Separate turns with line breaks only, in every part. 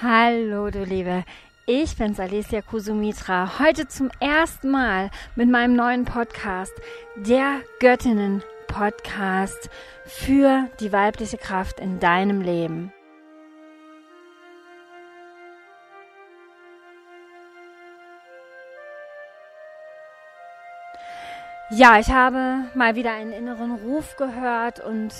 Hallo, du Liebe. Ich bin's Alicia Kusumitra. Heute zum ersten Mal mit meinem neuen Podcast, der Göttinnen Podcast für die weibliche Kraft in deinem Leben. Ja, ich habe mal wieder einen inneren Ruf gehört und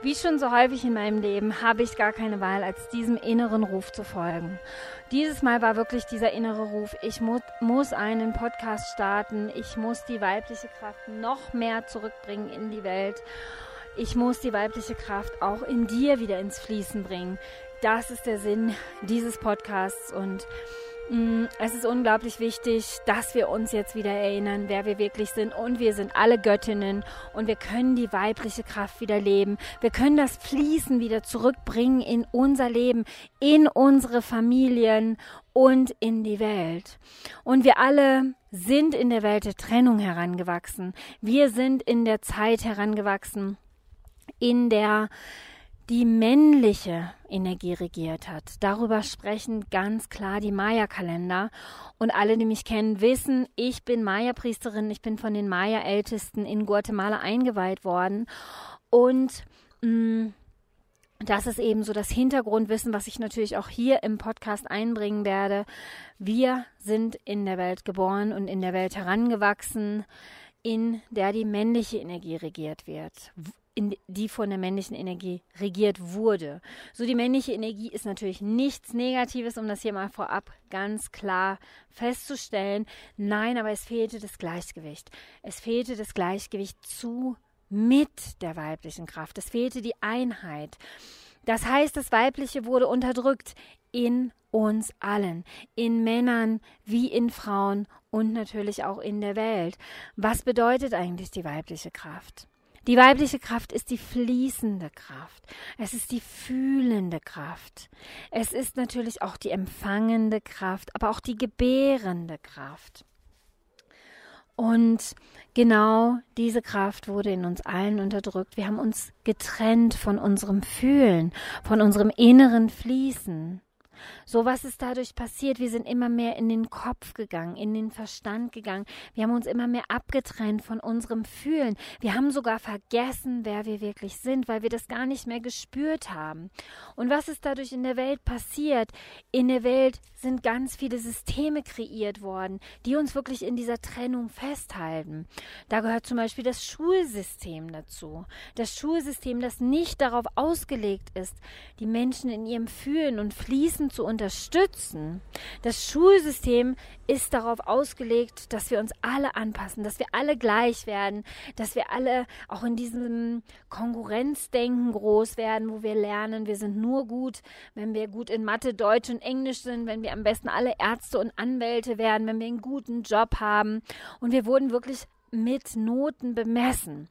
wie schon so häufig in meinem Leben habe ich gar keine Wahl, als diesem inneren Ruf zu folgen. Dieses Mal war wirklich dieser innere Ruf, ich mu muss einen Podcast starten, ich muss die weibliche Kraft noch mehr zurückbringen in die Welt. Ich muss die weibliche Kraft auch in dir wieder ins Fließen bringen. Das ist der Sinn dieses Podcasts und es ist unglaublich wichtig, dass wir uns jetzt wieder erinnern, wer wir wirklich sind. Und wir sind alle Göttinnen und wir können die weibliche Kraft wieder leben. Wir können das Fließen wieder zurückbringen in unser Leben, in unsere Familien und in die Welt. Und wir alle sind in der Welt der Trennung herangewachsen. Wir sind in der Zeit herangewachsen, in der die männliche Energie regiert hat. Darüber sprechen ganz klar die Maya-Kalender. Und alle, die mich kennen, wissen, ich bin Maya-Priesterin, ich bin von den Maya-Ältesten in Guatemala eingeweiht worden. Und mh, mm, das ist eben so das Hintergrundwissen, was ich natürlich auch hier im Podcast einbringen werde. Wir sind in der Welt geboren und in der Welt herangewachsen, in der die männliche Energie regiert wird in die von der männlichen Energie regiert wurde. So die männliche Energie ist natürlich nichts Negatives, um das hier mal vorab ganz klar festzustellen. Nein, aber es fehlte das Gleichgewicht. Es fehlte das Gleichgewicht zu mit der weiblichen Kraft. Es fehlte die Einheit. Das heißt, das Weibliche wurde unterdrückt in uns allen, in Männern wie in Frauen und natürlich auch in der Welt. Was bedeutet eigentlich die weibliche Kraft? Die weibliche Kraft ist die fließende Kraft. Es ist die fühlende Kraft. Es ist natürlich auch die empfangende Kraft, aber auch die gebärende Kraft. Und genau diese Kraft wurde in uns allen unterdrückt. Wir haben uns getrennt von unserem Fühlen, von unserem inneren Fließen. So was ist dadurch passiert? Wir sind immer mehr in den Kopf gegangen, in den Verstand gegangen. Wir haben uns immer mehr abgetrennt von unserem Fühlen. Wir haben sogar vergessen, wer wir wirklich sind, weil wir das gar nicht mehr gespürt haben. Und was ist dadurch in der Welt passiert? In der Welt sind ganz viele Systeme kreiert worden, die uns wirklich in dieser Trennung festhalten. Da gehört zum Beispiel das Schulsystem dazu. Das Schulsystem, das nicht darauf ausgelegt ist, die Menschen in ihrem Fühlen und Fließen zu unterstützen. Das Schulsystem ist darauf ausgelegt, dass wir uns alle anpassen, dass wir alle gleich werden, dass wir alle auch in diesem Konkurrenzdenken groß werden, wo wir lernen, wir sind nur gut, wenn wir gut in Mathe, Deutsch und Englisch sind, wenn wir am besten alle Ärzte und Anwälte werden, wenn wir einen guten Job haben. Und wir wurden wirklich mit Noten bemessen.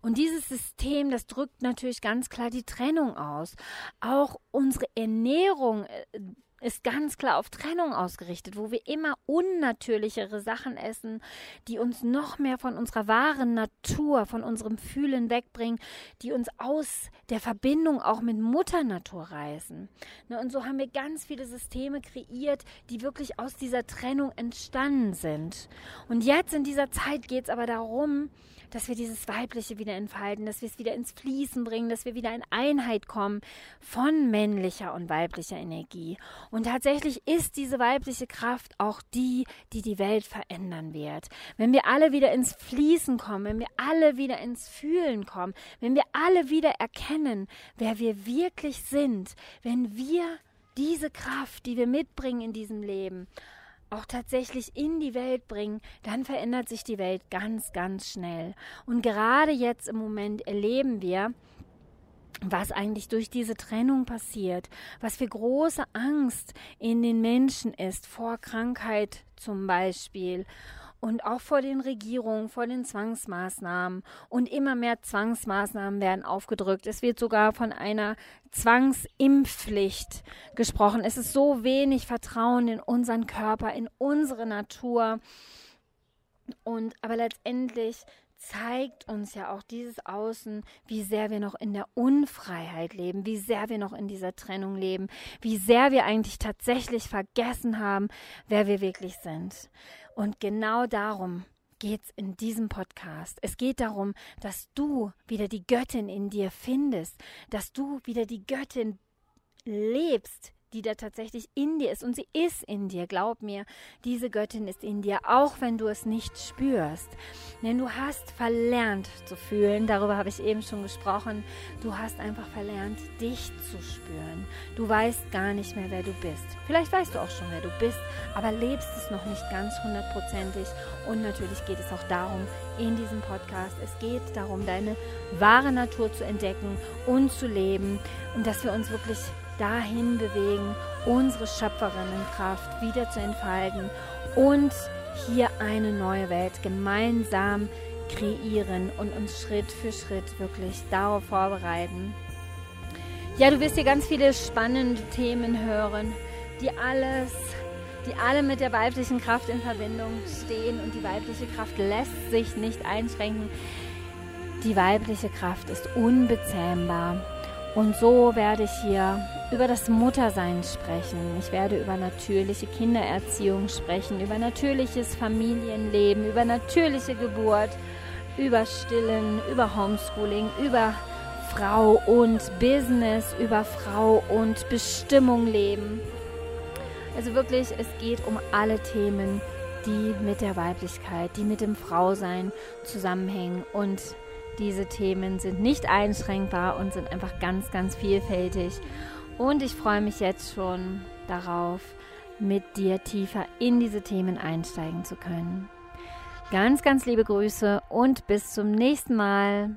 Und dieses System, das drückt natürlich ganz klar die Trennung aus. Auch unsere Ernährung äh, ist ganz klar auf Trennung ausgerichtet, wo wir immer unnatürlichere Sachen essen, die uns noch mehr von unserer wahren Natur, von unserem Fühlen wegbringen, die uns aus der Verbindung auch mit Mutter Natur reißen. Ne, und so haben wir ganz viele Systeme kreiert, die wirklich aus dieser Trennung entstanden sind. Und jetzt in dieser Zeit geht es aber darum, dass wir dieses Weibliche wieder entfalten, dass wir es wieder ins Fließen bringen, dass wir wieder in Einheit kommen von männlicher und weiblicher Energie. Und tatsächlich ist diese weibliche Kraft auch die, die die Welt verändern wird. Wenn wir alle wieder ins Fließen kommen, wenn wir alle wieder ins Fühlen kommen, wenn wir alle wieder erkennen, wer wir wirklich sind, wenn wir diese Kraft, die wir mitbringen in diesem Leben, auch tatsächlich in die Welt bringen, dann verändert sich die Welt ganz, ganz schnell. Und gerade jetzt im Moment erleben wir, was eigentlich durch diese Trennung passiert, was für große Angst in den Menschen ist, vor Krankheit zum Beispiel und auch vor den Regierungen, vor den Zwangsmaßnahmen. Und immer mehr Zwangsmaßnahmen werden aufgedrückt. Es wird sogar von einer Zwangsimpfpflicht gesprochen. Es ist so wenig Vertrauen in unseren Körper, in unsere Natur. Und aber letztendlich zeigt uns ja auch dieses Außen, wie sehr wir noch in der Unfreiheit leben, wie sehr wir noch in dieser Trennung leben, wie sehr wir eigentlich tatsächlich vergessen haben, wer wir wirklich sind. Und genau darum geht es in diesem Podcast. Es geht darum, dass du wieder die Göttin in dir findest, dass du wieder die Göttin lebst, die da tatsächlich in dir ist. Und sie ist in dir, glaub mir, diese Göttin ist in dir, auch wenn du es nicht spürst. Denn du hast verlernt zu fühlen, darüber habe ich eben schon gesprochen. Du hast einfach verlernt, dich zu spüren. Du weißt gar nicht mehr, wer du bist. Vielleicht weißt du auch schon, wer du bist, aber lebst es noch nicht ganz hundertprozentig. Und natürlich geht es auch darum, in diesem Podcast, es geht darum, deine wahre Natur zu entdecken und zu leben und dass wir uns wirklich dahin bewegen, unsere Schöpferinnenkraft wieder zu entfalten und hier eine neue Welt gemeinsam kreieren und uns Schritt für Schritt wirklich darauf vorbereiten. Ja, du wirst hier ganz viele spannende Themen hören, die alles, die alle mit der weiblichen Kraft in Verbindung stehen und die weibliche Kraft lässt sich nicht einschränken. Die weibliche Kraft ist unbezähmbar. Und so werde ich hier über das Muttersein sprechen. Ich werde über natürliche Kindererziehung sprechen, über natürliches Familienleben, über natürliche Geburt, über Stillen, über Homeschooling, über Frau und Business, über Frau und Bestimmung leben. Also wirklich, es geht um alle Themen, die mit der Weiblichkeit, die mit dem Frausein zusammenhängen. Und diese Themen sind nicht einschränkbar und sind einfach ganz, ganz vielfältig. Und ich freue mich jetzt schon darauf, mit dir tiefer in diese Themen einsteigen zu können. Ganz, ganz liebe Grüße und bis zum nächsten Mal.